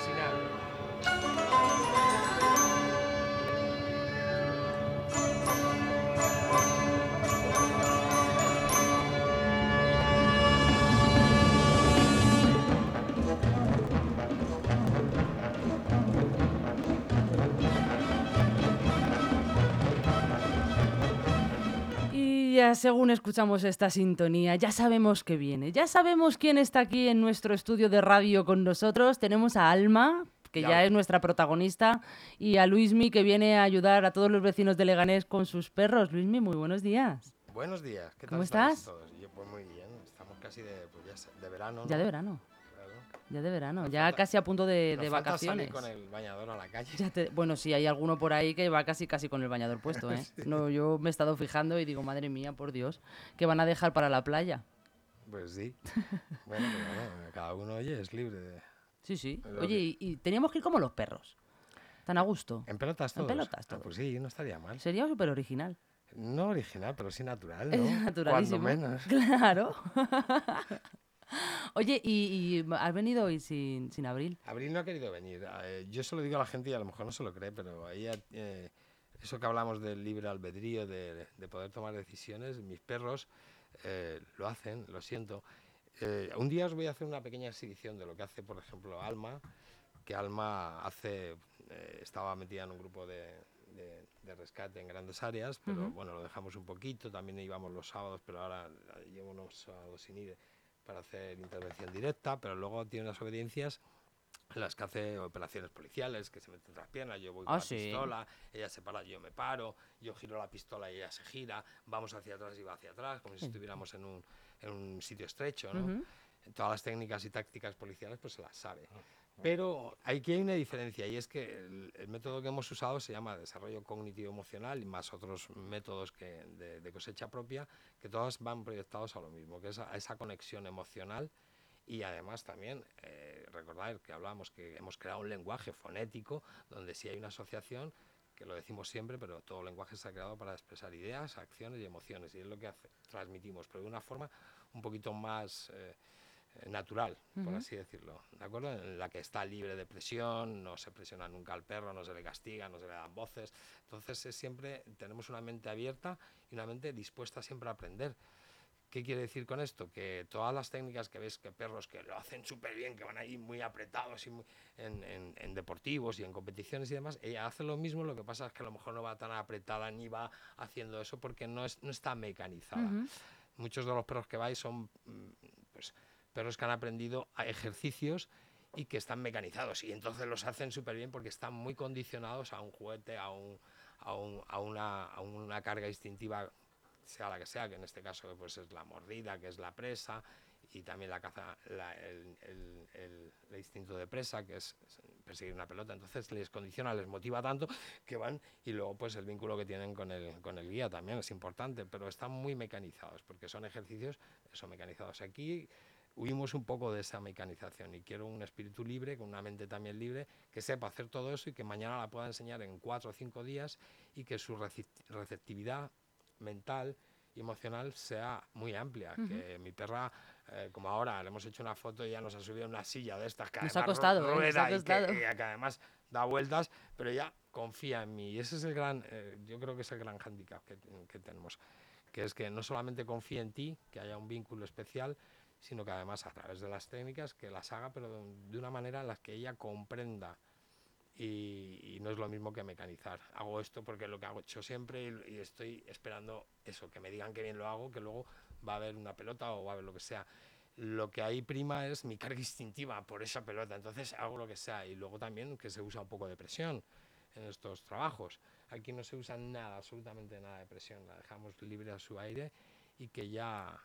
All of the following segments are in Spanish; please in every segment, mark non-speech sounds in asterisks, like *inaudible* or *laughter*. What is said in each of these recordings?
Así Según escuchamos esta sintonía, ya sabemos que viene, ya sabemos quién está aquí en nuestro estudio de radio con nosotros. Tenemos a Alma, que ya, Ya. es nuestra protagonista, y a Luismi, que viene a ayudar a todos los vecinos de Leganés con sus perros. Luismi, muy buenos días. Buenos días, ¿qué tal ¿Cómo estás? todos? Yo, pues muy bien, estamos casi de, pues ya sé, de verano. Ya de verano. Ya de verano, Nos ya falta- casi a punto de, Nos de falta salir vacaciones. con el bañador a la calle. Ya te- bueno, sí, hay alguno por ahí que va casi casi con el bañador puesto, ¿eh? *laughs* No, yo me he estado fijando y digo, madre mía, por Dios, que van a dejar para la playa. Pues sí. *laughs* bueno, pero bueno, cada uno, oye, es libre de... Sí, sí. Oye, y, y teníamos que ir como los perros. Tan a gusto. En pelotas En todos. pelotas Ah, todos. pues sí, no estaría mal. Sería súper original. No original, pero sí natural, Es *laughs* ¿no? Cuando naturalísimo. menos. Claro. Oye, ¿y, y has venido hoy sin, sin abril? Abril no ha querido venir. Eh, yo se lo digo a la gente y a lo mejor no se lo cree, pero ahí eh, eso que hablamos del libre albedrío, de, de poder tomar decisiones, mis perros eh, lo hacen, lo siento. Eh, un día os voy a hacer una pequeña exhibición de lo que hace, por ejemplo, Alma, que Alma hace, eh, estaba metida en un grupo de, de- de rescate en grandes áreas, pero bueno, lo dejamos un poquito, también íbamos los sábados, pero ahora eh, llevo unos sábados sin ir para hacer intervención directa, pero luego tiene unas obediencias en las que hace operaciones policiales, que se mete entre las piernas, yo voy con Ah, la sí. pistola, ella se para, yo me paro, yo giro la pistola y ella se gira, vamos hacia atrás y va hacia atrás, como si estuviéramos en un, en un sitio estrecho, ¿no? Ujú. Todas las técnicas y tácticas policiales pues se las sabe. Pero aquí hay una diferencia y es que el, método que hemos usado se llama desarrollo cognitivo emocional y más otros métodos que, de, cosecha propia que todos van proyectados a lo mismo, que es a, esa conexión emocional y además también eh, recordar que hablamos que hemos creado un lenguaje fonético donde sí hay una asociación que lo decimos siempre, pero todo lenguaje está creado para expresar ideas, acciones y emociones y es lo que transmitimos, pero de una forma un poquito más eh, natural, por así decirlo, ¿de acuerdo? En la que está libre de presión, no se presiona nunca al perro, no se le castiga, no se le dan voces. Entonces es siempre tenemos una mente abierta y una mente dispuesta siempre a aprender. ¿Qué quiere decir con esto? Que todas las técnicas que ves que perros que lo hacen súper bien, que van ahí muy apretados y muy- en, en- en deportivos y en competiciones y demás, ella hace lo mismo, lo que pasa es que a lo mejor no va tan apretada ni va haciendo eso porque no, es, no está mecanizada muchos de los perros que vais son mm, pues, perros que han aprendido a ejercicios y que están mecanizados y entonces los hacen súper bien porque están muy condicionados a un juguete, a, un, a, un- a una, a una carga instintiva, sea la que sea, que en este caso pues, es la mordida, que es la presa y también la caza, la- el, el- el- el instinto de presa, que es perseguir una pelota. Entonces les condiciona, les motiva tanto que van y luego pues el vínculo que tienen con el, con el guía también es importante, pero están muy mecanizados porque son ejercicios eso, mecanizados. Aquí huimos un poco de esa mecanización y quiero un espíritu libre, con una mente también libre, que sepa hacer todo eso y que mañana la pueda enseñar en cuatro o cinco días y que su receptividad mental y emocional sea muy amplia. Que mi perra, eh, como ahora, le hemos hecho una foto y ya nos ha subido en una silla de estas que Nos ha costado, ¿eh? Nos ha rueda y que- costado. y que además da vueltas, pero ella confía en mí. Y ese es el gran, eh, yo creo que es el gran hándicap que, que tenemos, que es que no solamente confía en ti, que haya un vínculo especial, sino que además a través de las técnicas que las haga, pero de, una manera en la que ella comprenda. Y, y no es lo mismo que mecanizar. Hago esto porque es lo que hago hecho siempre y, y estoy esperando eso, que me digan que bien lo hago, que luego va a haber una pelota o va a haber lo que sea. Lo que ahí prima es mi carga *laughs* instintiva por esa pelota, entonces hago lo que sea. Y luego también que se usa un poco de presión en estos trabajos. Aquí no se usa nada, absolutamente nada de presión, la dejamos libre a su aire y que ya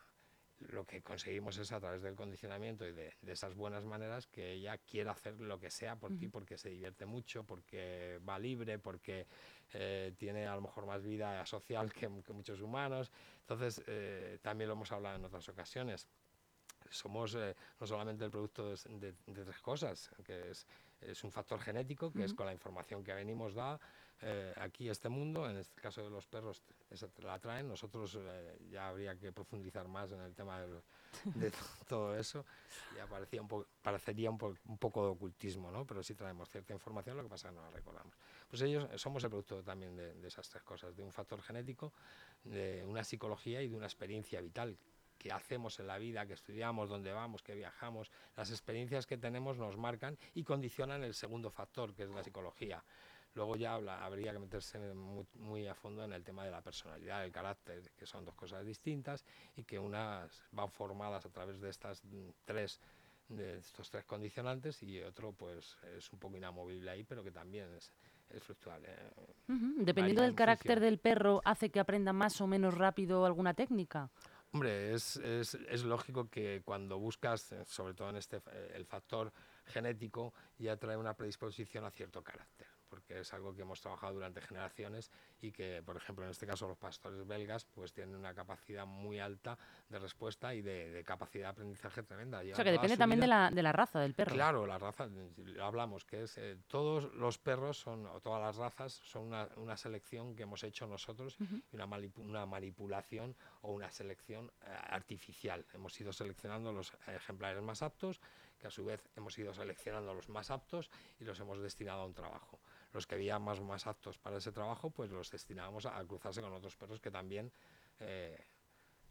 lo que conseguimos es a través del condicionamiento y de, de esas buenas maneras que ella quiera hacer lo que sea por ti porque se divierte mucho, porque va libre, porque eh, tiene a lo mejor más vida social que, que muchos humanos. Entonces, eh, también lo hemos hablado en otras ocasiones. Somos eh, no solamente el producto de, de- de tres cosas, que es es un factor genético que es con la información que venimos da eh, aquí este mundo, en este caso de los perros esa la traen, nosotros eh, ya habría que profundizar más en el tema de, de *laughs* todo eso y aparecía un parecería un, un, poco de ocultismo, ¿no? pero sí traemos cierta información, lo que pasa es que no la recordamos. Pues ellos somos el producto también de esas tres cosas, de un factor genético, de una psicología y de una experiencia vital que hacemos en la vida, que estudiamos, dónde vamos, que viajamos, las experiencias que tenemos nos marcan y condicionan el segundo factor, que es la psicología. Luego ya habla, habría que meterse muy, a fondo en el tema de la personalidad, el carácter, que son dos cosas distintas y que unas van formadas a través de estas tres de estos tres condicionantes y otro pues es un poco inamovible ahí, pero que también es, es fluctuable. Dependiendo del carácter del perro, ¿hace que aprenda más o menos rápido alguna técnica? Hombre, es, es, lógico que cuando buscas, eh, sobre todo en este, eh, el factor genético, ya trae una predisposición a cierto carácter porque es algo que hemos trabajado durante generaciones y que, por ejemplo, en este caso los pastores belgas, pues tienen una capacidad muy alta de respuesta y de, capacidad de aprendizaje tremenda. o sea, que depende también de la, de la, raza del perro. Claro, la raza, hablamos, que es eh, todos los perros son, o todas las razas son una, una selección que hemos hecho nosotros y una, una manipulación o una selección eh, artificial. Hemos ido seleccionando los ejemplares más aptos, que a su vez hemos ido seleccionando los más aptos y los hemos destinado a un trabajo los que veían más, más aptos para ese trabajo, pues los destinábamos a, cruzarse con otros perros que también eh,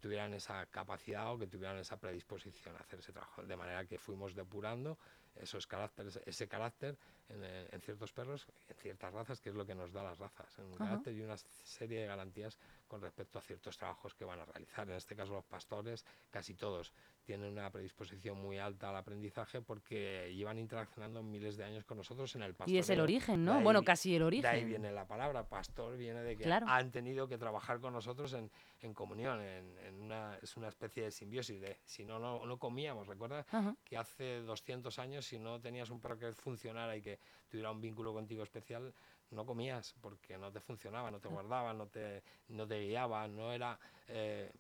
tuvieran esa capacidad o que tuvieran esa predisposición a hacer ese trabajo. De manera que fuimos depurando esos caracteres, ese carácter en, ciertos perros, en ciertas razas, que es lo que nos da las razas, un carácter y una serie de garantías con respecto a ciertos trabajos que van a realizar. En este caso los pastores, casi todos, tienen una predisposición muy alta al aprendizaje porque llevan interaccionando miles de años con nosotros en el pastoreo. Y es el origen, ¿no? bueno, casi el origen. De ahí viene la palabra, pastor viene de que han tenido que trabajar con nosotros en, en comunión, en, en, una, es una especie de simbiosis, de si no, no, no comíamos, recuerda que hace 200 años si no tenías un perro que funcionara y que tuviera un vínculo contigo especial, no comías porque no te funcionaba, no te guardaba, no te, no te guiaba, no era... Eh,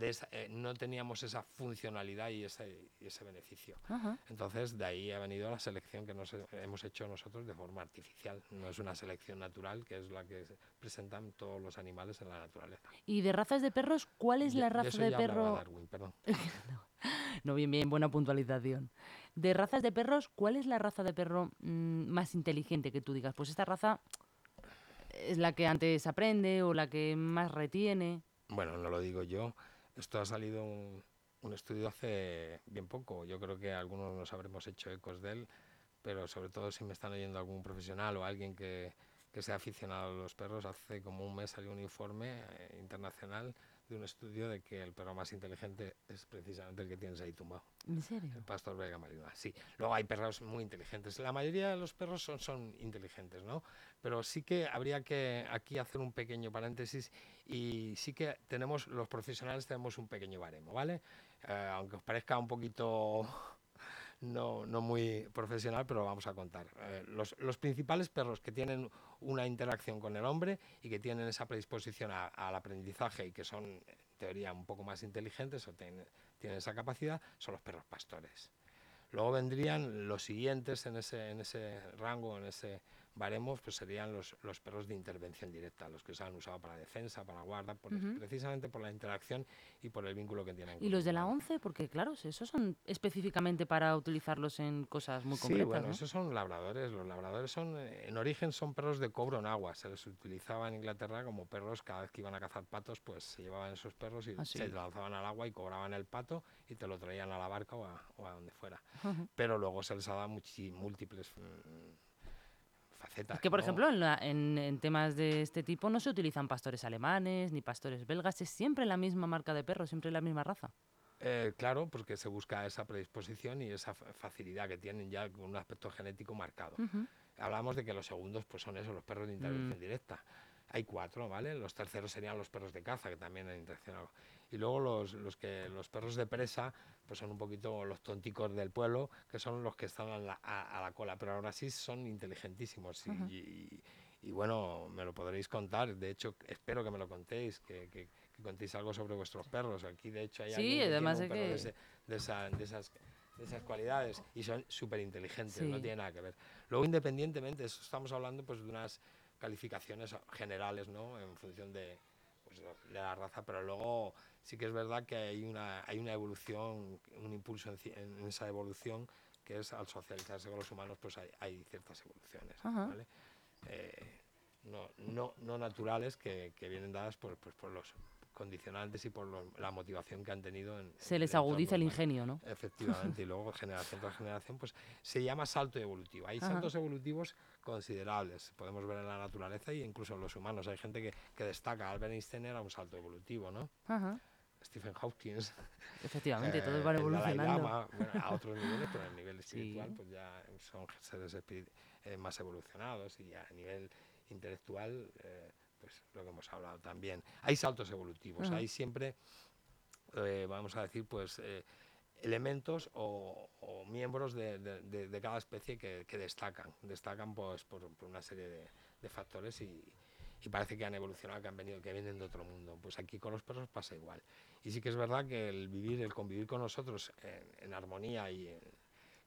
eh, no teníamos esa funcionalidad y ese, ese beneficio. Entonces, de ahí ha venido la selección que nos hemos hecho nosotros de forma artificial. No es una selección natural, que es la que presentan todos los animales en la naturaleza. ¿Y de razas de perros, cuál es la raza de, perro? Darwin, perdón. *laughs* no, bien, bien, buena puntualización. De razas de perros, ¿cuál es la raza de perro mm, más inteligente que tú digas? Pues esta raza es la que antes aprende o la que más retiene. Bueno, no lo digo yo esto ha salido un, estudio hace bien poco. Yo creo que algunos nos habremos hecho ecos de él, pero sobre todo si me están oyendo algún profesional o alguien que, que sea aficionado a los perros, hace como un mes salió un informe eh, internacional de un estudio de que el perro más inteligente es precisamente el que tienes ahí tumbado. ¿En serio? El pastor belga malinois, sí. Luego hay perros muy inteligentes. La mayoría de los perros son, son inteligentes, ¿no? Pero sí que habría que aquí hacer un pequeño paréntesis y sí que tenemos, los profesionales tenemos un pequeño baremo, ¿vale? Eh, aunque os parezca un poquito *laughs* no, no muy profesional, pero vamos a contar. Eh, los, los, principales perros que tienen una interacción con el hombre y que tienen esa predisposición al aprendizaje y que son, en teoría, un poco más inteligentes o tienen, esa capacidad, son los perros pastores. Luego vendrían los siguientes en ese, en ese rango, en ese baremos pues serían los, los, perros de intervención directa, los que se han usado para defensa, para guarda, precisamente por la interacción y por el vínculo que tienen. ¿Y los de la 11? Porque claro, esos son específicamente para utilizarlos en cosas muy concretas. Sí, bueno, esos son labradores. Los labradores son, eh, en origen son perros de cobro en agua. Se les utilizaba en Inglaterra como perros, cada vez que iban a cazar patos, pues se llevaban esos perros y ah, se lanzaban al agua y cobraban el pato y te lo traían a la barca o a, o a donde fuera. *laughs* Pero luego se les ha dado múltiples... Es que, por ejemplo, en, temas de este tipo no se utilizan pastores alemanes ni pastores belgas, es siempre la misma marca de perro, siempre la misma raza. Eh, claro, porque se busca esa predisposición y esa facilidad que tienen ya con un aspecto genético marcado. Hablamos de que los segundos pues son esos, los perros de intervención mm. directa. Hay cuatro, ¿vale? Los terceros serían los perros de caza, que también han interaccionado. Y luego los, los, que, los perros de presa, pues son un poquito los tonticos del pueblo, que son los que están a la, a, la cola, pero ahora sí son inteligentísimos. y, y, bueno, me lo podréis contar. De hecho, espero que me lo contéis, que, que, contéis algo sobre vuestros perros. Aquí, de hecho, hay sí, además de, que... de, esa, de esas de esas cualidades y son súper inteligentes, no Sí. tiene nada que ver. Luego, independientemente, eso estamos hablando pues, de unas calificaciones generales, ¿no? En función de, pues, de la raza, pero luego sí que es verdad que hay una, hay una evolución, un impulso en, en esa evolución que es al socializarse con los humanos, pues hay, hay ciertas evoluciones. ¿vale? Eh, no, no, no naturales que, que vienen dadas por, pues, por los condicionantes y por los- la motivación que han tenido. En, Se en les el agudiza el ingenio, ¿no? Efectivamente, y *laughs* luego generación tras generación, pues se llama salto evolutivo. Hay Ajá. saltos evolutivos considerables, podemos ver en la naturaleza y incluso en los humanos. Hay gente que, que destaca, Albert Einstein era un salto evolutivo, ¿no? Ajá. Stephen Hawking, Efectivamente, eh, todos van evolucionando. Lama, bueno, a otros niveles, pero a nivel espiritual, Sí. pues ya son seres eh, más evolucionados y a nivel intelectual, eh, pues lo que hemos hablado también. Hay saltos evolutivos, hay siempre, eh, vamos a decir, pues elementos o, o miembros de, de- de- de cada especie que, que destacan, destacan pues por, por una serie de, de factores y, y parece que han evolucionado, que han venido, que vienen de otro mundo. Pues aquí con los perros pasa igual. Y sí que es verdad que el vivir, el convivir con nosotros en, en armonía y en-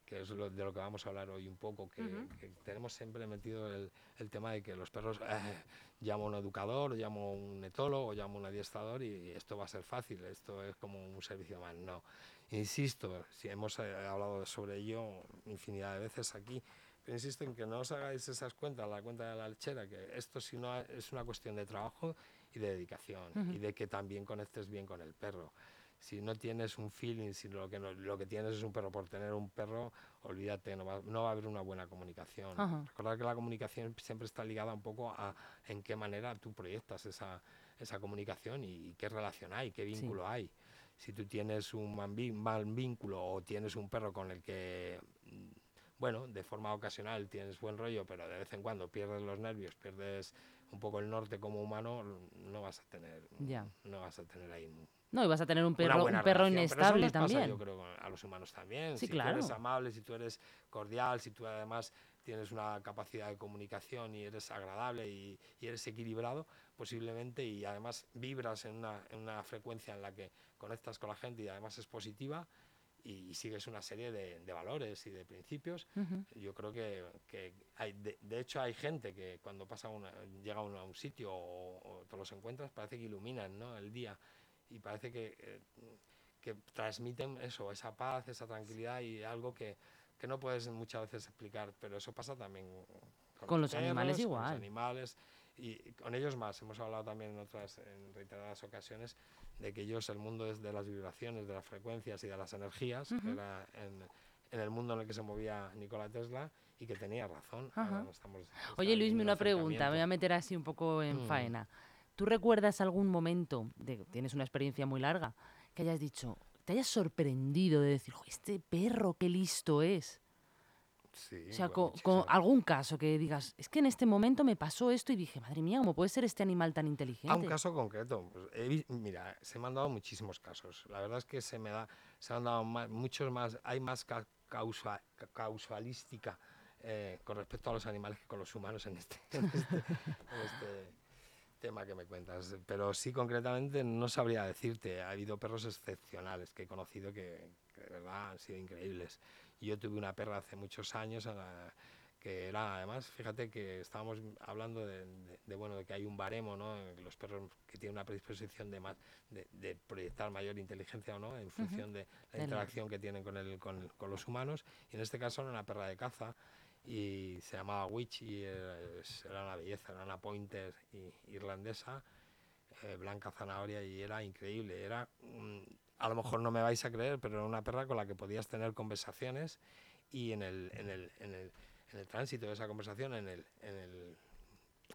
que es lo- de lo que vamos a hablar hoy un poco, que, Ujú. que tenemos siempre metido el, el tema de que los perros eh, llamo a un educador, llamo a un etólogo, llamo a un adiestrador y esto va a ser fácil, esto es como un servicio más. No, insisto, si hemos eh, hablado sobre ello infinidad de veces aquí, insisto en que no os hagáis esas cuentas, la cuenta de la lechera, que esto si no es una cuestión de trabajo y de dedicación y de que también conectes bien con el perro. Si no tienes un feeling, si lo que, no- lo que tienes es un perro por tener un perro, olvídate, no va, no va a haber una buena comunicación. Ajá. Recordad que la comunicación siempre está ligada un poco a en qué manera tú proyectas esa, esa comunicación y, qué relación hay, qué vínculo hay. Si tú tienes un mal vínculo o tienes un perro con el que, bueno, de forma ocasional tienes buen rollo, pero de vez en cuando pierdes los nervios, pierdes un poco el norte como humano, no vas a tener, Ya. no vas a tener ahí No, y vas a tener un perro, un perro relación. Inestable nos pasa, también. yo creo a los humanos también. Sí, si tú eres claro. amable, si tú eres cordial, si tú además tienes una capacidad de comunicación y eres agradable y, y eres equilibrado, posiblemente, y además vibras en una, en una frecuencia en la que conectas con la gente y además es positiva y, sigues una serie de, de valores y de principios, Ujú. yo creo que, que hay, de, de hecho hay gente que cuando pasa una, llega a un, a un sitio o, o te los encuentras parece que iluminan ¿no? el día y parece que, eh, que transmiten eso, esa paz, esa tranquilidad y algo que, que no puedes muchas veces explicar, pero eso pasa también Con los animales con igual. los animales y con ellos más. Hemos hablado también en otras en reiteradas ocasiones de que ellos el mundo es de las vibraciones, de las frecuencias y de las energías, Ujú. era en, en el mundo en el que se movía Nikola Tesla y que tenía razón. Ajá. Ahora no estamos- está Oye, habiendo un una pregunta, me voy a meter así un poco en Mm. faena. ¿Tú recuerdas algún momento, de, tienes una experiencia muy larga, que hayas dicho, te hayas sorprendido de decir, "Jo, este perro qué listo es? Sí, O sea, con, muchísimo. algún caso que digas, es que en este momento me pasó esto y dije, madre mía, ¿cómo puede ser este animal tan inteligente? A un caso concreto. pues, he mira, se me han dado muchísimos casos. La verdad es que se me da, se han dado ma- muchos más, hay más ca- causa- ca- causalística eh, con respecto a los animales que con los humanos en este, en este- en este tema que me cuentas. Pero sí, concretamente, no sabría decirte. Ha habido perros excepcionales que he conocido que, que de verdad han sido increíbles. Yo tuve una perra hace muchos años que era además, fíjate que estábamos hablando de, de- de, bueno, de que hay un baremo, ¿no? Los perros que tienen una predisposición de, más, de, de proyectar mayor inteligencia o no, en función de la interacción que tienen con, el, con, con los humanos. Y en este caso era una perra de caza y se llamaba Witch y era, una belleza, era una pointer irlandesa, eh, blanca zanahoria y era increíble. Era, a lo mejor no me vais a creer, pero era una perra con la que podías tener conversaciones y en el, en el, en el, en el tránsito de esa conversación, en el, en el,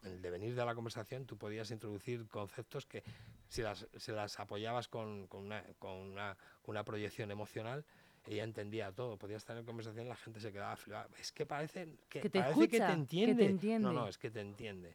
en el devenir de la conversación, tú podías introducir conceptos que si las, si las apoyabas con, con, una, con, una, una proyección emocional, ella entendía todo. Podías tener conversación y la gente se quedaba flipada. Es que parece que, Que te parece que escucha, te que te entiende. entiende. No, no, es que te entiende.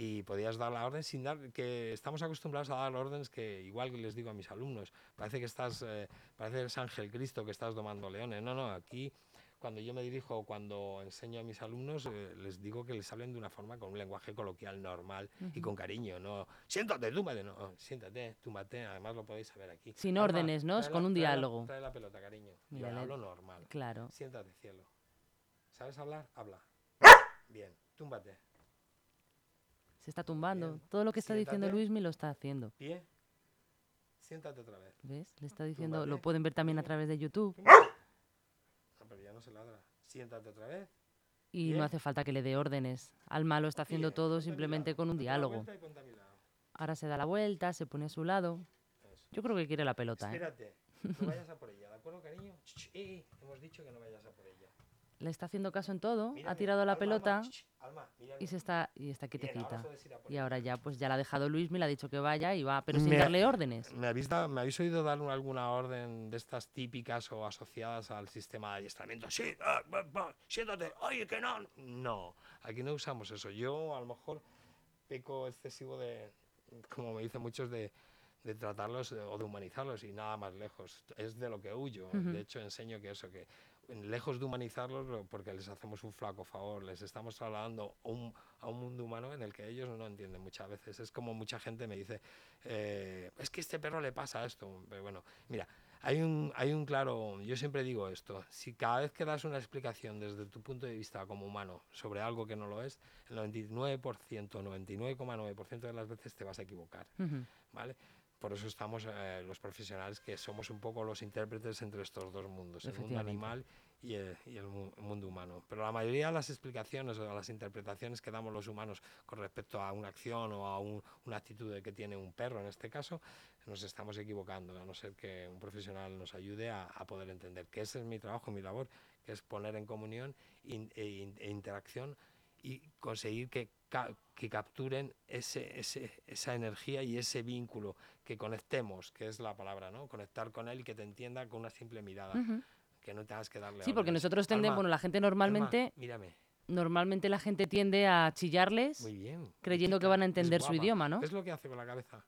Y podías dar la orden sin dar, que estamos acostumbrados a dar órdenes que igual les digo a mis alumnos, parece que estás, eh, parece que eres Ángel Cristo que estás domando leones. No, no, aquí cuando yo me dirijo cuando enseño a mis alumnos, eh, les digo que les hablen de una forma con un lenguaje coloquial normal y con cariño, no siéntate, túmbate, no, oh, siéntate, túmbate, además lo podéis saber aquí. Sin órdenes, ¿no? Es con la- un trae la- diálogo. Trae la pelota, cariño. Yo hablo normal. Claro. Siéntate, cielo. ¿Sabes hablar? Habla. Bien, túmbate. Se está tumbando. Bien. Todo lo que está diciendo Siéntate. Luis me lo está haciendo. Pie. Siéntate otra vez. ¿Ves? Le está diciendo, lo pueden ver también a través de YouTube. No, pero ya no se ladra. Siéntate otra vez. Y Bien. no hace falta que le dé órdenes. Alma lo está haciendo Bien, todo simplemente con un diálogo. Ahora se da la vuelta, se pone a su lado. Eso. Yo creo que quiere la pelota, ¿eh? Espérate, no vayas a por ella, ¿de acuerdo, cariño? Ch, ch, eh, eh, hemos dicho que no vayas a por ella. Le está haciendo caso en todo, ha tirado la Alma, pelota Alma, y se está y está Bien, ahora quietecita. Y ahora ya pues ya la ha dejado Luis, me le ha dicho que vaya y va, pero sin Me- darle órdenes. ¿Me habéis, da- ¿Me habéis oído dar alguna orden de estas típicas o asociadas al sistema de adiestramiento? Sí, ah, va, va, siéntate, oye, que no. No, aquí no usamos eso. Yo a lo mejor peco excesivo de, como me dicen muchos, de, de tratarlos o de humanizarlos y nada más lejos. Es de lo que huyo. Ujú. De hecho, enseño que eso, que lejos de humanizarlos, lo- porque les hacemos un flaco favor, les estamos trasladando a un, a un mundo humano en el que ellos no entienden muchas veces. Es como mucha gente me dice, eh, es que a este perro le pasa esto. Pero bueno, mira, hay un, hay un claro, yo siempre digo esto, si cada vez que das una explicación desde tu punto de vista como humano sobre algo que no lo es, el 99%, 99,9% de las veces te vas a equivocar. ¿vale? Por eso estamos eh, los profesionales que somos un poco los intérpretes entre estos dos mundos, el mundo animal y el, y el mu- mundo humano. Pero la mayoría de las explicaciones o de las interpretaciones que damos los humanos con respecto a una acción o a un- una actitud que tiene un perro, en este caso, nos estamos equivocando, a no ser que un profesional nos ayude a, a poder entender que ese es mi trabajo, mi labor, que es poner en comunión in- e, in- e interacción y conseguir que, que capturen ese, ese- esa energía y ese vínculo, que conectemos, que es la palabra, ¿no? Conectar con él y que te entienda con una simple mirada, Ujú. que no tengas que darle Sí, porque nosotros tendemos, Alma, bueno, la gente Alma, normalmente, mírame. normalmente la gente tiende a chillarles Muy bien. creyendo que van a entender su idioma, ¿no? Es lo que hace con la cabeza.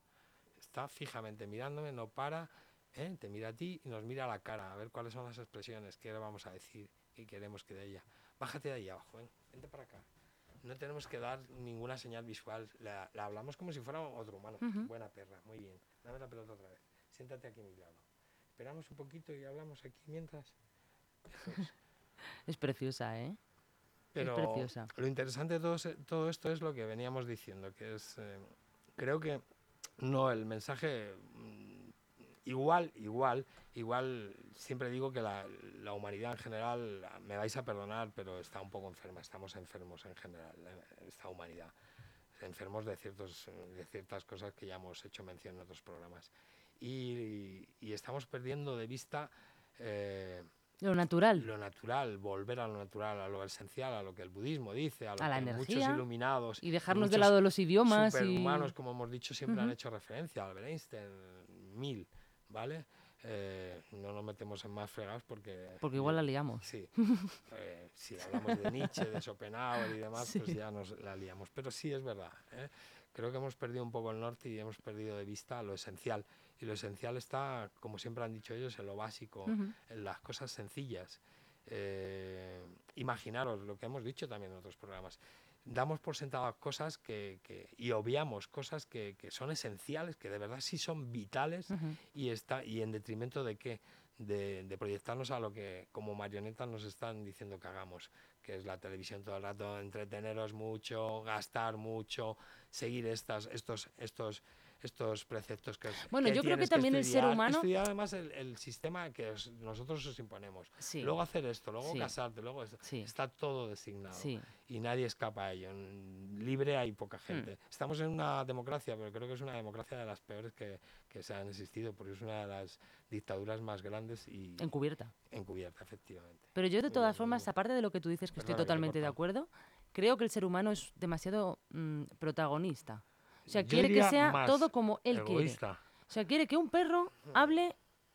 Está fijamente mirándome, no para, ¿eh? te mira a ti y nos mira a la cara, a ver cuáles son las expresiones, qué le vamos a decir, qué queremos que de ella. Bájate de ahí abajo, ven, vente para acá. No tenemos que dar ninguna señal visual, la, la hablamos como si fuera otro humano. Buena perra, muy bien. Dame la pelota otra vez. Siéntate aquí a mi lado. Esperamos un poquito y hablamos aquí mientras. Es. Es preciosa, ¿eh? Pero preciosa. lo interesante de todo, todo esto es lo que veníamos diciendo, que es, eh, creo que no, el mensaje igual, igual, igual, siempre digo que la, la humanidad en general, me vais a perdonar, pero está un poco enferma, estamos enfermos en general, esta humanidad, enfermos de, ciertos, de ciertas cosas que ya hemos hecho mención en otros programas. Y, y estamos perdiendo de vista... eh, Lo natural. lo natural, volver a lo natural, a lo esencial, a lo que el budismo dice, a lo A la que muchos energía iluminados Y dejarnos de muchos lado los idiomas y... superhumanos, como hemos dicho, siempre han Ujú. hecho referencia, Albert Einstein, mil, ¿vale? Eh, no nos metemos en más fregados porque... Porque igual la liamos. Sí, eh, si hablamos de Nietzsche, de Schopenhauer y demás, Sí. pues ya nos la liamos. Pero sí es verdad, ¿eh? creo que hemos perdido un poco el norte y hemos perdido de vista lo esencial. Y lo esencial está, como siempre han dicho ellos, en lo básico, Ujú. en las cosas sencillas. Eh, imaginaros lo que hemos dicho también en otros programas. Damos por sentadas cosas que, que- y obviamos cosas que, que son esenciales, que de verdad sí son vitales y, está, y en detrimento de qué? De, de proyectarnos a lo que como marionetas nos están diciendo que hagamos, que es la televisión todo el rato, entreteneros mucho, gastar mucho, seguir estas, estos, estos, estos preceptos que Bueno, yo creo que también el ser humano- Estudiar además el, el sistema que os- nosotros os imponemos. Sí, Luego hacer esto, luego Sí. casarte, luego esto. sí, Está todo designado sí. y nadie escapa a ello. Libre hay poca Hmm. gente. Estamos en una democracia, pero creo que es una democracia de las peores que, que se han existido, porque es una de las dictaduras más grandes y Encubierta. encubierta, efectivamente. Pero yo de todas formas, aparte de lo que tú dices, que estoy Perdona totalmente de acuerdo, creo que el ser humano es demasiado mm, protagonista. O sea, quiere que sea todo como él quiere. O sea, quiere que un perro hable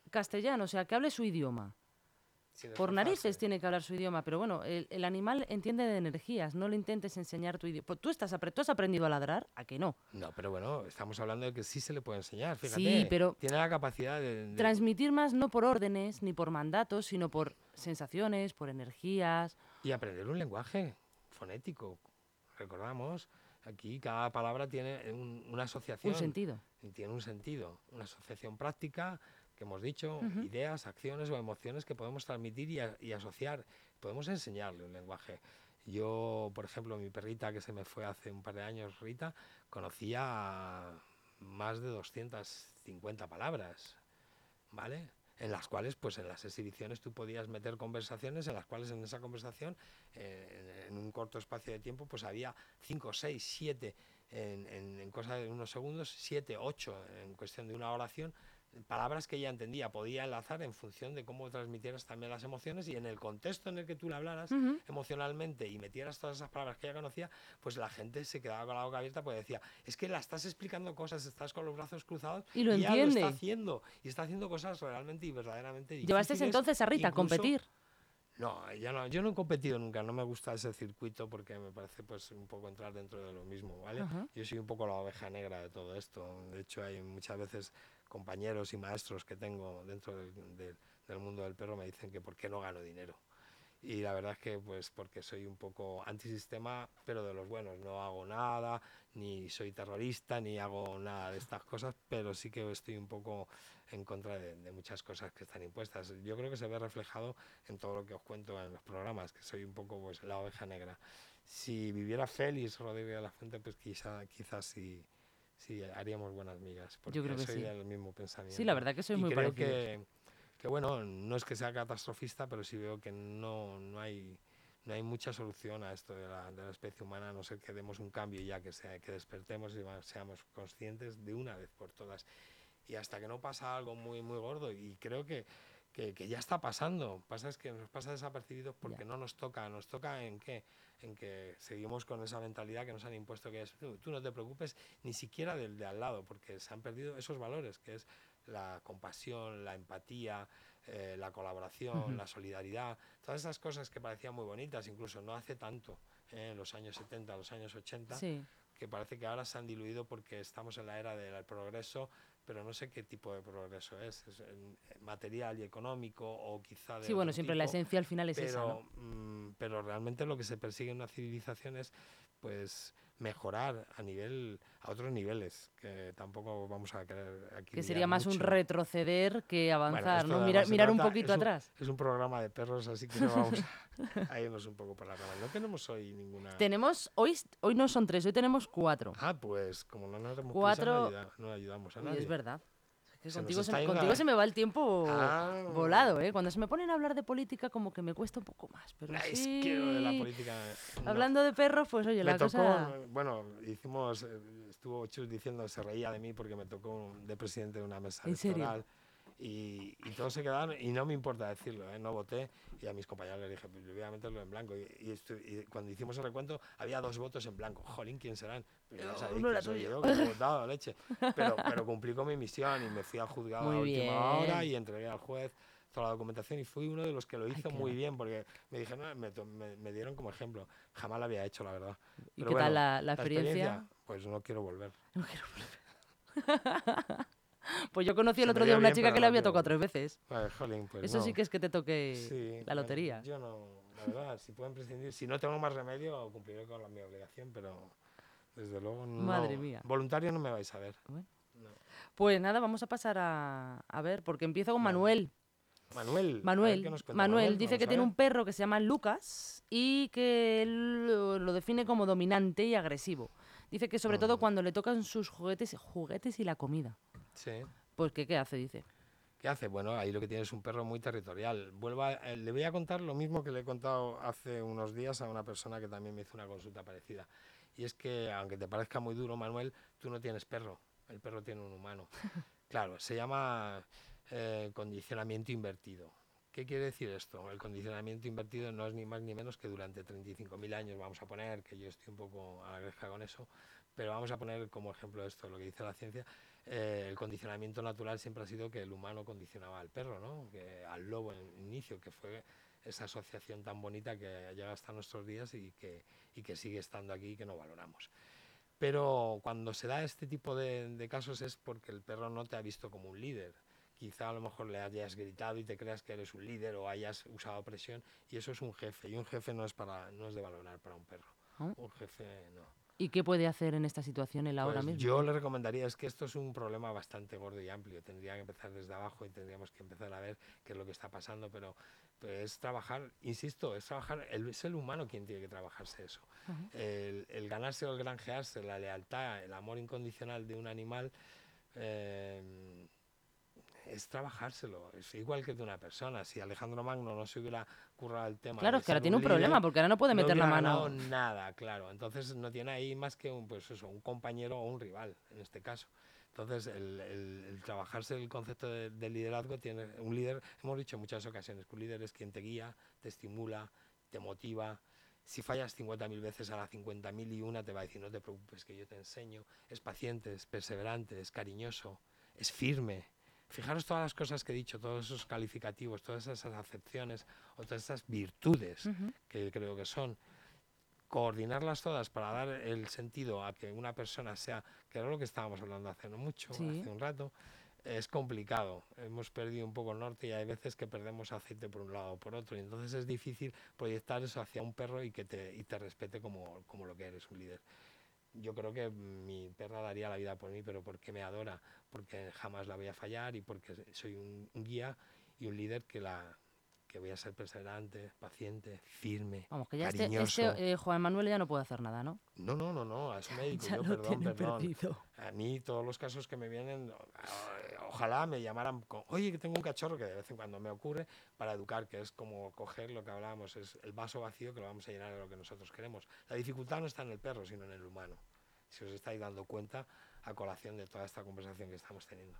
castellano, o sea, que hable su idioma. Por narices tiene que hablar su idioma, pero bueno, el, el animal entiende de energías, no le intentes enseñar tu idioma. ¿Tú, estás, ¿Tú has aprendido a ladrar? ¿A que no? No, pero bueno, estamos hablando de que sí se le puede enseñar, fíjate. Sí, pero Tiene la capacidad de... de- transmitir más no por órdenes ni por mandatos, sino por sensaciones, por energías. Y aprender un lenguaje fonético. Recordamos, aquí cada palabra tiene un- una asociación. Un sentido. y tiene un sentido, una asociación práctica que hemos dicho, ideas, acciones o emociones que podemos transmitir y, a- y asociar. Podemos enseñarle un lenguaje. Yo, por ejemplo, mi perrita que se me fue hace un par de años, Rita, conocía más de 250 palabras, ¿vale? En las cuales, pues en las exhibiciones tú podías meter conversaciones, en las cuales en esa conversación, eh, en, un corto espacio de tiempo, pues había 5, 6, 7, en, en, en cosa de unos segundos, 7, 8, en cuestión de una oración, palabras que ella entendía, podía enlazar en función de cómo transmitieras también las emociones y en el contexto en el que tú le hablaras emocionalmente y metieras todas esas palabras que ella conocía, pues la gente se quedaba con la boca abierta porque decía, es que la estás explicando cosas, estás con los brazos cruzados Y lo ella lo está haciendo y está haciendo cosas realmente y verdaderamente difíciles. ¿Llevaste entonces a Rita a competir? No, ya no, yo no he competido nunca, no me gusta ese circuito porque me parece pues un poco entrar dentro de lo mismo, ¿vale? Yo soy un poco la oveja negra de todo esto. De hecho, hay muchas veces compañeros y maestros que tengo dentro del, del- del mundo del perro me dicen que por qué no gano dinero. Y la verdad es que pues porque soy un poco antisistema, pero de los buenos. No hago nada, ni soy terrorista, ni hago nada de estas cosas, pero sí que estoy un poco en contra de, de muchas cosas que están impuestas. Yo creo que se ve reflejado en todo lo que os cuento en los programas, que soy un poco pues la oveja negra. Si viviera Félix Rodríguez de la Fuente, pues quizá, quizás sí, sí haríamos buenas migas. Porque creo que soy sí. del mismo pensamiento. Sí, la verdad que soy Y muy creo parecido. que, que, bueno, no es que sea catastrofista, pero sí veo que no, no hay no hay mucha solución a esto de la, de la especie humana, a no ser que demos un cambio ya, que, sea, que despertemos y seamos conscientes de una vez por todas. Y hasta que no pasa algo muy, muy gordo, y creo que, que, que ya está pasando, pasa es que nos pasa desapercibidos porque Ya. no nos toca, nos toca en qué, en que seguimos con esa mentalidad que nos han impuesto, que es tú, tú no te preocupes ni siquiera del de al lado, porque se han perdido esos valores, que es la compasión, la empatía, eh, la colaboración, Ujú. la solidaridad, todas esas cosas que parecían muy bonitas, incluso no hace tanto, eh, en los años 70, los años 80, Sí. que parece que ahora se han diluido porque estamos en la era del progreso, pero no sé qué tipo de progreso es, es en- material y económico o quizá de Sí, bueno, siempre la esencia al final es esa, pero, ¿no? mm, pero realmente lo que se persigue en una civilización es pues mejorar a nivel a otros niveles que tampoco vamos a querer aquí Que sería más un retroceder que avanzar, ¿no? Mirar, mirar un poquito es un- atrás. Es un programa de perros, así que no *laughs* vamos a, a irnos un poco por la rama. No tenemos hoy ninguna. Tenemos, hoy, hoy no son tres, hoy tenemos cuatro. Ah, pues como no nos demos Cuatro- prisa, no, ayuda- no ayudamos a Uy, nadie. es verdad. Que Se contigo, se, me- yendo contigo la- se me va el tiempo Ah. volado, ¿eh? Cuando se me ponen a hablar de política como que me cuesta un poco más. Pero Nah, sí, de la política. no. Hablando de perros, pues oye, me la tocó, cosa... bueno, hicimos, eh, estuvo Chus diciendo, se reía de mí porque me tocó de presidente de una mesa ¿En serio? Y, y todos se quedaron, y no me importa decirlo, ¿eh? no voté, y a mis compañeros les dije, pues yo voy a meterlo en blanco. Y, y y cuando hicimos el recuento, había dos votos en blanco. Jolín, ¿quién serán? Pues ya No, sabéis soy yo, que he votado, *laughs* leche. Pero, pero cumplí con mi misión y me fui al juzgado Muy a última hora bien. y entregué al juez toda la documentación y fui uno de los que lo hizo qué muy va. bien porque me dijeron, "Ah, me, me- me dieron como ejemplo. Jamás lo había hecho, la verdad. ¿Y Pero qué tal bueno, la, la experiencia? Pues no quiero volver. *laughs* Pues yo conocí el otro día a una bien, chica que le había tocado tres veces. Jolín, pues Eso no. sí que es que te toque Sí, la bueno, lotería. Yo no, la verdad, si pueden prescindir, si no tengo más remedio, cumpliré con la, mi obligación, pero desde luego no. Madre mía. Voluntario no me vais a ver. Bueno. No. Pues nada, vamos a pasar a, a ver, porque empiezo con. Manuel. Manuel. ver Manuel, Manuel dice que tiene un perro que se llama Lucas y que lo, lo define como dominante y agresivo. Dice que sobre todo cuando le tocan sus juguetes, juguetes y la comida. Sí. Pues que qué hace, dice. ¿Qué hace? Bueno, ahí lo que tiene es un perro muy territorial. Vuelvo a- eh, le voy a contar lo mismo que le he contado hace unos días a una persona que también me hizo una consulta parecida. Y es que, aunque te parezca muy duro, Manuel, tú no tienes perro. El perro tiene un humano. *laughs* Claro, se llama eh, condicionamiento invertido. ¿Qué quiere decir esto? El condicionamiento invertido no es ni más ni menos que durante 35.000 años, vamos a poner, que yo estoy un poco a la con eso, pero vamos a poner como ejemplo esto, lo que dice la ciencia, eh, el condicionamiento natural siempre ha sido que el humano condicionaba al perro, ¿no? que, al lobo en el inicio, que fue esa asociación tan bonita que llega hasta nuestros días y que, y que sigue estando aquí y que no valoramos. Pero cuando se da este tipo de, de casos es porque el perro no te ha visto como un líder, quizá a lo mejor le hayas gritado y te creas que eres un líder o hayas usado presión y eso es un jefe y un jefe no es para no es de valorar para un perro. ¿Ah? Un jefe no. ¿Y qué puede hacer en esta situación él ahora pues mismo? Yo le recomendaría, es que esto es un problema bastante gordo y amplio, tendría que empezar desde abajo y tendríamos que empezar a ver qué es lo que está pasando, pero es trabajar, insisto, es trabajar, el, es el humano quien tiene que trabajarse eso. el, el, ganarse o el granjearse, la lealtad, el amor incondicional de un animal, eh, es trabajárselo. Es igual que de una persona. Si Alejandro Magno no se hubiera currado el tema. Claro, que ahora tiene un, problema porque ahora no puede meter la mano. No nada, claro. Entonces no tiene ahí más que un, pues eso, un compañero o un rival, en este caso. Entonces, el, trabajarse el concepto de, liderazgo tiene un líder, hemos dicho en muchas ocasiones, que un líder es quien te guía, te estimula, te motiva. Si fallas 50.000 veces a la 50.000 y una te va a decir, no te preocupes, que yo te enseño. Es paciente, es perseverante, es cariñoso, es firme, Fijaros todas las cosas que he dicho, todos esos calificativos, todas esas acepciones o todas esas virtudes que creo que son. Coordinarlas todas para dar el sentido a que una persona sea, que era lo que estábamos hablando hace no mucho, hace un rato, es complicado. Hemos perdido un poco el norte y hay veces que perdemos aceite por un lado o por otro. Y entonces es difícil proyectar eso hacia un perro y que te, y te respete como, como lo que eres, un líder yo creo que mi perra daría la vida por mí, pero porque me adora, porque jamás la voy a fallar y porque soy un, guía y un líder que la que voy a ser perseverante, paciente, firme, Vamos, que ya este, este eh, Juan Manuel ya no puede hacer nada, ¿no? No, no, no, no, es *laughs* médico, yo, perdón, perdón. A mí todos los casos que me vienen, ojalá me llamaran, con, oye, que tengo un cachorro que de vez en cuando me ocurre, para educar, que es como coger lo que hablábamos, es el vaso vacío que lo vamos a llenar de lo que nosotros queremos. La dificultad no está en el perro, sino en el humano. Si os estáis dando cuenta a colación de toda esta conversación que estamos teniendo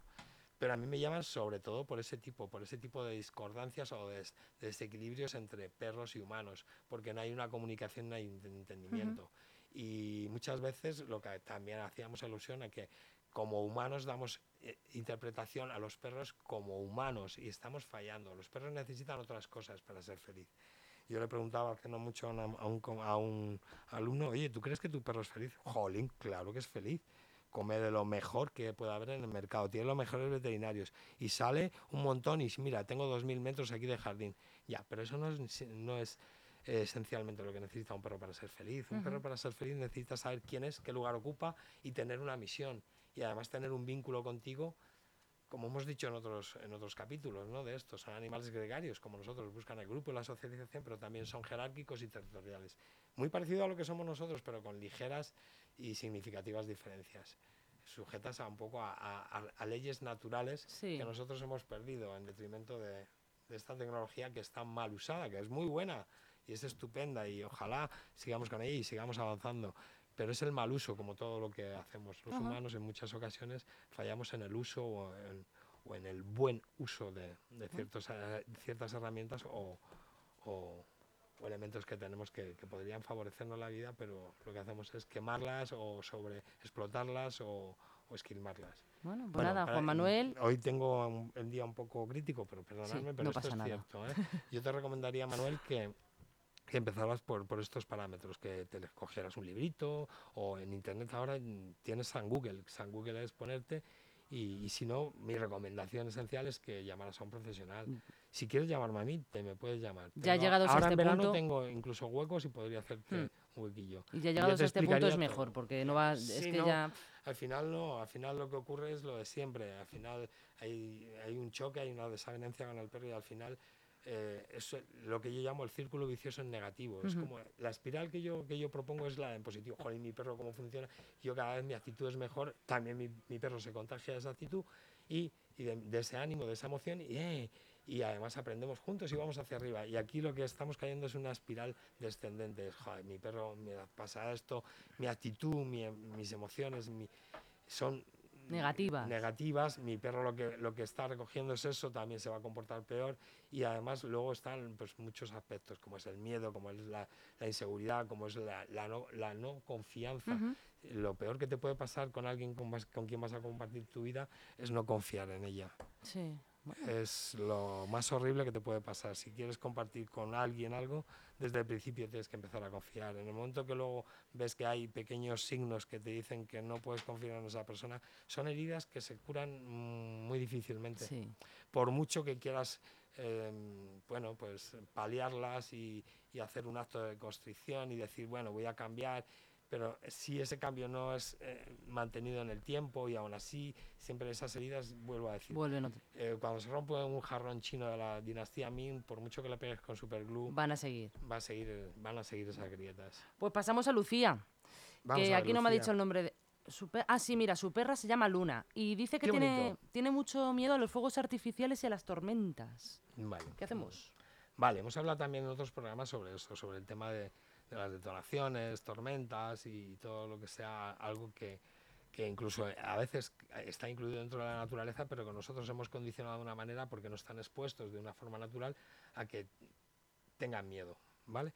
pero a mí me llaman sobre todo por ese tipo, por ese tipo de discordancias o de, desequilibrios entre perros y humanos, porque no hay una comunicación, no hay un entendimiento. Y muchas veces lo que también hacíamos alusión a que como humanos damos eh, interpretación a los perros como humanos y estamos fallando. Los perros necesitan otras cosas para ser feliz. Yo le preguntaba hace no mucho a, un, a un alumno, oye, ¿tú crees que tu perro es feliz? Jolín, claro que es feliz come de lo mejor que puede haber en el mercado, tiene los mejores veterinarios y sale un montón y mira, tengo 2.000 metros aquí de jardín. Ya, pero eso no es, no es esencialmente lo que necesita un perro para ser feliz. Un perro para ser feliz necesita saber quién es, qué lugar ocupa y tener una misión. Y además tener un vínculo contigo, como hemos dicho en otros, en otros capítulos ¿no? de estos. Son animales gregarios, como nosotros, buscan el grupo y la socialización, pero también son jerárquicos y territoriales. Muy parecido a lo que somos nosotros, pero con ligeras y significativas diferencias sujetas a un poco a, leyes naturales que nosotros hemos perdido en detrimento de, esta tecnología que está mal usada, que es muy buena y es estupenda y ojalá sigamos con ella y sigamos avanzando. Pero es el mal uso, como todo lo que hacemos los humanos, en muchas ocasiones fallamos en el uso o en, el buen uso de, ciertos, eh, ciertas herramientas o o elementos que tenemos que, que, podrían favorecernos la vida, pero lo que hacemos es quemarlas o sobre explotarlas o, o esquilmarlas. Bueno, pues nada, Juan Manuel. Hoy tengo un, día un poco crítico, pero perdonadme, pero esto es cierto. ¿eh? *laughs* Yo te recomendaría, Manuel, que, que empezaras por, por, estos parámetros, que te cogieras un librito o en internet ahora tienes San Google. San Google es ponerte y, si no, mi recomendación esencial es que llamaras a un profesional. Mm. Si quieres llamarme a mí, te me puedes llamar. Ya llegados ahora a este en verano tengo incluso huecos y podría hacerte mm. un huequillo. Y ya llegados a este punto es mejor, porque no va... es que ya... Al final no, al final lo que ocurre es lo de siempre. Al final hay, hay un choque, hay una desavenencia con el perro y al final eh, es lo que yo llamo el círculo vicioso en negativo. Es como la espiral que yo, que yo propongo es la en positivo. Joder, mi perro cómo funciona. Yo cada vez mi actitud es mejor, también mi, mi perro se contagia de esa actitud y, y de, ese ánimo, de esa emoción y, eh, y además aprendemos juntos y vamos hacia arriba. Y aquí lo que estamos cayendo es una espiral descendente. Joder, mi perro me pasa esto, mi actitud, mis emociones, mi, son Negativas. negativas, mi perro lo que, lo que está recogiendo es eso, también se va a comportar peor y además luego están pues, muchos aspectos, como es el miedo, como es la, la inseguridad, como es la, la no, la no confianza. Lo peor que te puede pasar con alguien con, con quien vas a compartir tu vida es no confiar en ella. Sí. Es lo más horrible que te puede pasar. Si quieres compartir con alguien algo, desde el principio tienes que empezar a confiar. En el momento que luego ves que hay pequeños signos que te dicen que no puedes confiar en esa persona, son heridas que se curan mm, muy difícilmente. sí. Por mucho que quieras, eh, bueno, pues paliarlas y, y hacer un acto de constricción y decir, bueno, voy a cambiar. Pero si ese cambio no es eh, mantenido en el tiempo y aún así, siempre esas heridas, vuelvo a decir, Vuelven otra- eh, cuando se rompe un jarrón chino de la dinastía Ming, por mucho que le pegues con superglue, Van a seguir. va a seguir, van a seguir esas grietas. Pues pasamos a Lucía, Vamos que a ver, aquí no me ha Lucía. dicho el nombre de... su Ah, sí, mira, su perra se llama Luna y dice que tiene, tiene mucho miedo a los fuegos artificiales y a las tormentas. Vale. ¿Qué hacemos? Vale, hemos hablado también en otros programas sobre eso, sobre el tema de, de las detonaciones, tormentas y todo lo que sea algo que, que incluso a veces está incluido dentro de la naturaleza, pero que nosotros hemos condicionado de una manera porque no están expuestos de una forma natural a que tengan miedo, ¿vale?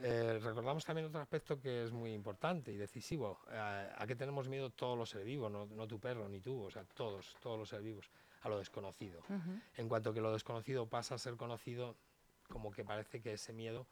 Eh, recordamos también otro aspecto que es muy importante y decisivo. eh, a qué tenemos miedo todos los seres vivos, no, no tu perro ni tú, o sea, todos, todos los seres vivos, a lo desconocido. Ujú. En cuanto que lo desconocido pasa a ser conocido, como que parece que ese miedo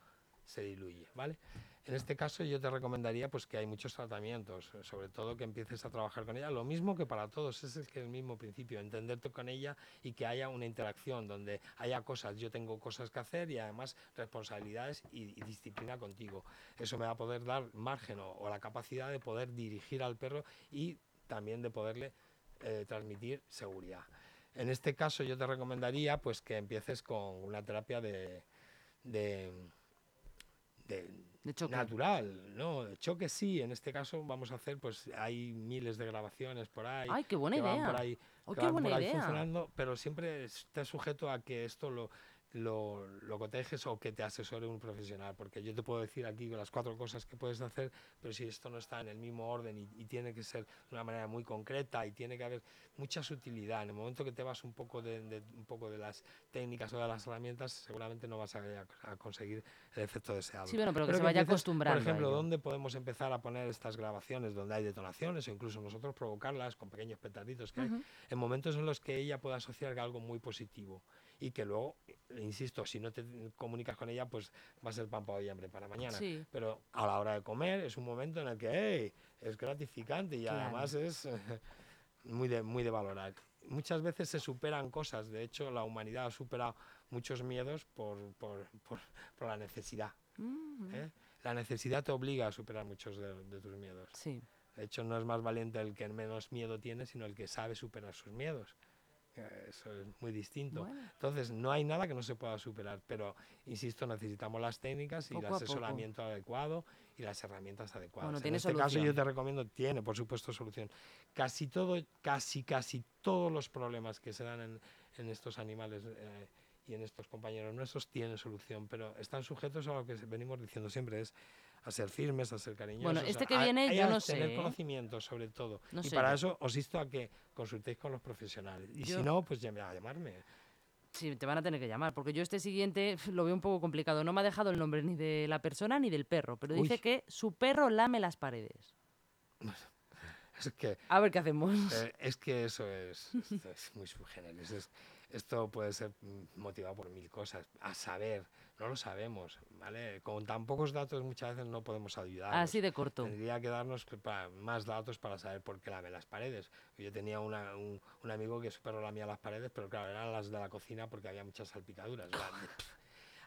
se diluye, ¿vale? En este caso yo te recomendaría pues que hay muchos tratamientos, sobre todo que empieces a trabajar con ella, lo mismo que para todos, es el, mismo principio, entenderte con ella y que haya una interacción donde haya cosas, yo tengo cosas que hacer y además responsabilidades y, disciplina contigo. Eso me va a poder dar margen o, la capacidad de poder dirigir al perro y también de poderle eh, transmitir seguridad. En este caso yo te recomendaría pues que empieces con una terapia de, de De choque. natural, ¿no? De choque sí, en este caso vamos a hacer pues hay miles de grabaciones por ahí. Ay, qué buena que van idea. por ahí, Oh, que qué van por buena ahí idea. funcionando, pero siempre esté sujeto a que esto lo, lo, lo cotejes o que te asesore un profesional, porque yo te puedo decir aquí las cuatro cosas que puedes hacer, pero si esto no está en el mismo orden y, y tiene que ser de una manera muy concreta y tiene que haber mucha sutilidad, en el momento que te vas un poco de, de- un poco de las técnicas o de las herramientas, seguramente no vas a, a conseguir el efecto deseado. Sí, bueno, pero que Pero se vaya empieces, acostumbrando. Por a ejemplo. ¿dónde podemos empezar a poner estas grabaciones donde hay detonaciones o incluso nosotros provocarlas con pequeños petarditos que hay? Ujú. en momentos en los que ella pueda asociar algo muy positivo y que luego, insisto, si no te comunicas con ella, pues va a ser pan para hoy y hambre para mañana. Sí. Pero a la hora de comer es un momento en el que hey, es gratificante y Claro. además es eh, muy de, muy de valorar. Muchas veces se superan cosas, de hecho la humanidad ha superado muchos miedos por, por, por- por la necesidad. Mm, ¿eh? La necesidad te obliga a superar muchos de- de tus miedos. Sí. De hecho, no es más valiente el que menos miedo tiene, sino el que sabe superar sus miedos. Eh, Eso es muy distinto. Bueno. Entonces, no hay nada que no se pueda superar, pero, insisto, necesitamos las técnicas y Poco el asesoramiento adecuado y las herramientas adecuadas. Bueno, en este caso solución. yo te recomiendo, tiene, por supuesto, solución. Casi todo, casi, casi todos los problemas que se dan en, en estos animales eh, y en estos compañeros nuestros tienen solución, pero están sujetos a lo que venimos diciendo siempre, es a ser firmes, a ser cariñosos. Bueno, este a- que a- viene a yo no tener sé, ¿eh? conocimiento sobre todo. No y sé para eso os insto a que consultéis con los profesionales. Y Yo- si no, pues llame- a llamarme. Sí, te van a tener que llamar, porque yo este siguiente lo veo un poco complicado. No me ha dejado el nombre ni de la persona ni del perro, pero dice Uy. que su perro lame las paredes. *laughs* Es que A ver qué hacemos. Eh, es que eso es, esto es muy subgéneris. Es, esto puede ser mm, motivado por mil cosas. A saber, no lo sabemos, ¿vale? Con tan pocos datos muchas veces no podemos ayudar. Así de corto. Tendría que darnos más datos para saber por qué lame las paredes. Yo tenía una- un, un amigo que su perro lamía las paredes, pero claro, eran las de la cocina porque había muchas salpicaduras.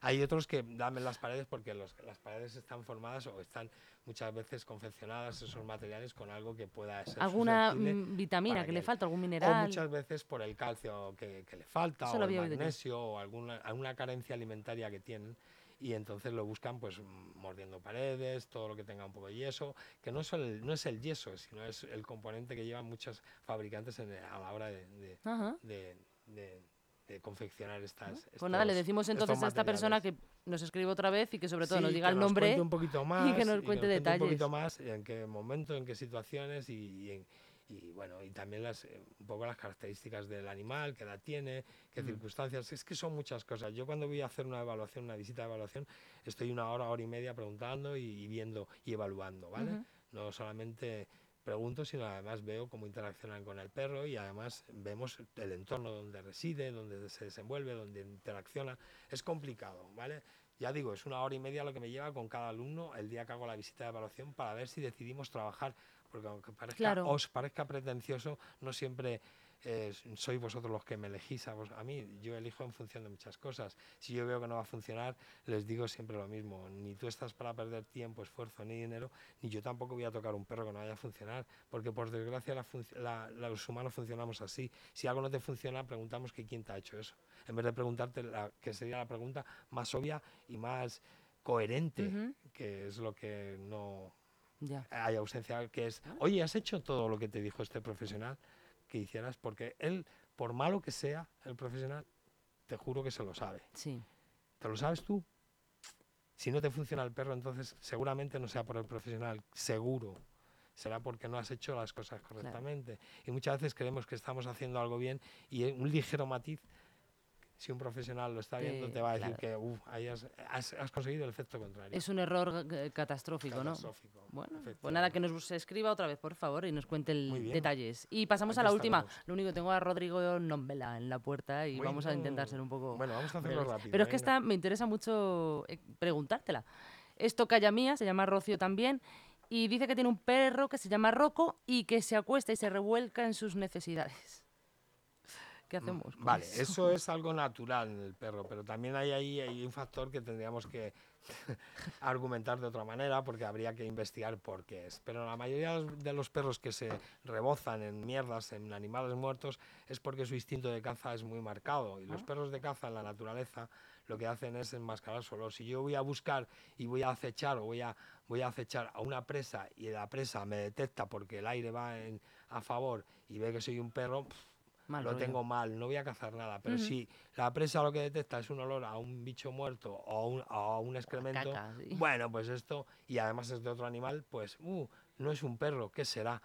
O Hay otros que lamen las paredes porque los- las paredes están formadas o están muchas veces confeccionadas esos materiales con algo que pueda ser ¿Alguna mm, vitamina que le falta? ¿Algún o mineral? muchas veces por el calcio que, que le falta, Eso o el yo. magnesio, o alguna, alguna carencia alimentaria que tienen. Y entonces lo buscan pues mordiendo paredes, todo lo que tenga un poco de yeso, que no es el, no es el yeso, sino es el componente que llevan muchos fabricantes en- a la hora de, de- Ajá. de- de- de confeccionar estas. Pues nada, le decimos entonces a esta persona que nos escriba otra vez y que sobre todo Sí, nos diga que el nos nombre. cuente un poquito *laughs* más que nos cuente un detalles. poquito más en qué momento, en qué situaciones y, y en, y bueno, y también las, eh, un poco las características del animal, qué edad tiene, qué Mm. circunstancias, es que son muchas cosas. Yo cuando voy a hacer una evaluación, una visita de evaluación, estoy una hora, hora y media preguntando y, y viendo y evaluando, ¿vale? No solamente pregunto, sino además veo cómo interaccionan con el perro y además vemos el entorno donde reside, donde se desenvuelve, donde interacciona. Es complicado, ¿vale? Ya digo, es una hora y media lo que me lleva con cada alumno el día que hago la visita de evaluación para ver si decidimos trabajar, porque aunque parezca, Claro. os parezca pretencioso, no siempre eh, sois vosotros los que me elegís a, vos- a mí. Yo elijo en función de muchas cosas. Si yo veo que no va a funcionar, les digo siempre lo mismo. Ni tú estás para perder tiempo, esfuerzo ni dinero, ni yo tampoco voy a tocar un perro que no vaya a funcionar, porque por desgracia la func- la- la- los humanos funcionamos así. Si algo no te funciona, preguntamos que quién te ha hecho eso, en vez de preguntarte la, que sería la pregunta más obvia y más coherente, que es lo que no Ya. hay ausencia, que es, oye, ¿has hecho todo lo que te dijo este profesional que hicieras? Porque él, por malo que sea el profesional, te juro que se lo sabe. Sí. ¿Te lo sabes tú? Si no te funciona el perro, entonces seguramente no sea por el profesional, seguro. Será porque no has hecho las cosas correctamente. Y muchas veces creemos que estamos haciendo algo bien y un ligero matiz, si un profesional lo está viendo, Te- te va a decir claro. que "Uf, ahí has, has- has conseguido el efecto contrario. Es un error eh, catastrófico, ¿no? Catastrófico, Bueno, pues nada, que nos escriba otra vez, por favor, y nos cuente el detalles. Y pasamos Aquí a la última. estaremos. Lo único, tengo a Rodrigo Nombela en la puerta y vamos a intentar ser un poco... Bueno, vamos a hacerlo rápido. Pero es que esta me interesa mucho eh, preguntártela. Es tocaya mía, se llama Rocío también, y dice que tiene un perro que se llama Rocco y que se acuesta y se revuelca en sus necesidades. ¿Qué hacemos? con Vale, eso? eso es algo natural en el perro, pero también hay ahí hay un factor que tendríamos que *laughs* argumentar de otra manera porque habría que investigar por qué es. Pero la mayoría de los perros que se rebozan en mierdas, en animales muertos, es porque su instinto de caza es muy marcado. Y los Ah. perros de caza en la naturaleza lo que hacen es enmascarar su olor. Si yo voy a buscar y voy a acechar o voy a, voy a acechar a una presa y la presa me detecta porque el aire va en- a favor y ve que soy un perro, Mal lo rollo. tengo mal, no voy a cazar nada. Pero Ujú. si la presa lo que detecta es un olor a un bicho muerto o a un, a un excremento, caca, sí. bueno, pues esto, y además es de otro animal, pues uh, no es un perro, ¿qué será?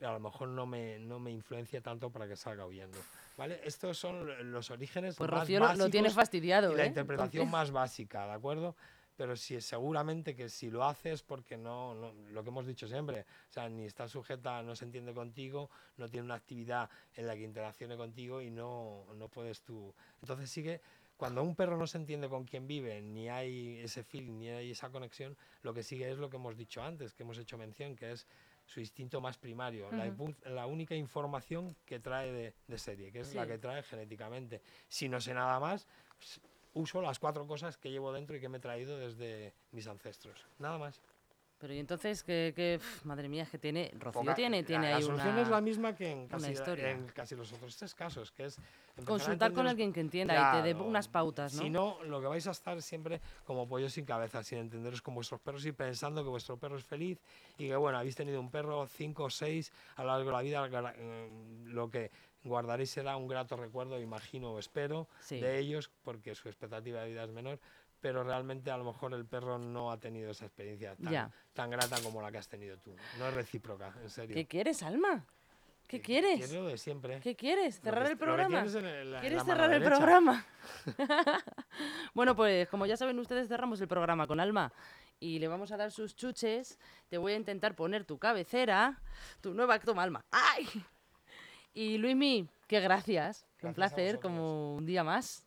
A lo mejor no me, no me influencia tanto para que salga huyendo. ¿Vale? Estos son los orígenes Pues más Rocío lo, lo tiene fastidiado, y la ¿eh? interpretación Entonces- más básica, ¿de acuerdo? Pero sí, seguramente que si lo haces porque no, no, lo que hemos dicho siempre, o sea, ni está sujeta, no se entiende contigo, no tiene una actividad en la que interaccione contigo y no, no puedes tú. Entonces sigue, cuando un perro no se entiende con quién vive, ni hay ese feeling, ni hay esa conexión, lo que sigue es lo que hemos dicho antes, que hemos hecho mención, que es su instinto más primario, la, Ujú. impun- la única información que trae de, de serie, que es la Sí. que trae genéticamente. Si no sé nada más, s- uso las cuatro cosas que llevo dentro y que me he traído desde mis ancestros. Nada más. Pero y entonces, que, que madre mía, es que tiene, Rocío Poca- tiene, la- tiene la, ahí solución una... es la misma que en casi, historia. en casi los otros tres casos, que es Consultar con alguien que entienda y te dé Claro. unas pautas, ¿no? Si no, lo que vais a estar siempre como pollo sin cabeza, sin entenderos con vuestros perros y pensando que vuestro perro es feliz y que, bueno, habéis tenido un perro, cinco o seis a lo largo de la vida, lo que guardaréis será un grato recuerdo, imagino o espero, Sí. de ellos, porque su expectativa de vida es menor, pero realmente a lo mejor el perro no ha tenido esa experiencia tan, Ya. tan grata como la que has tenido tú. No es recíproca, en serio. ¿Qué quieres, Alma? ¿Qué Que- quieres? Quiero lo de siempre. ¿Qué quieres? ¿Cerrar que- el programa? en en ¿Quieres la mano cerrar el derecha. programa? *laughs* *laughs* bueno, pues como ya saben ustedes, cerramos el programa con Alma y le vamos a dar sus chuches. Te voy a intentar poner tu cabecera, tu nueva toma, Alma. ¡Ay! Y Luismi, qué gracias. Un Gracias a placer, como un día más.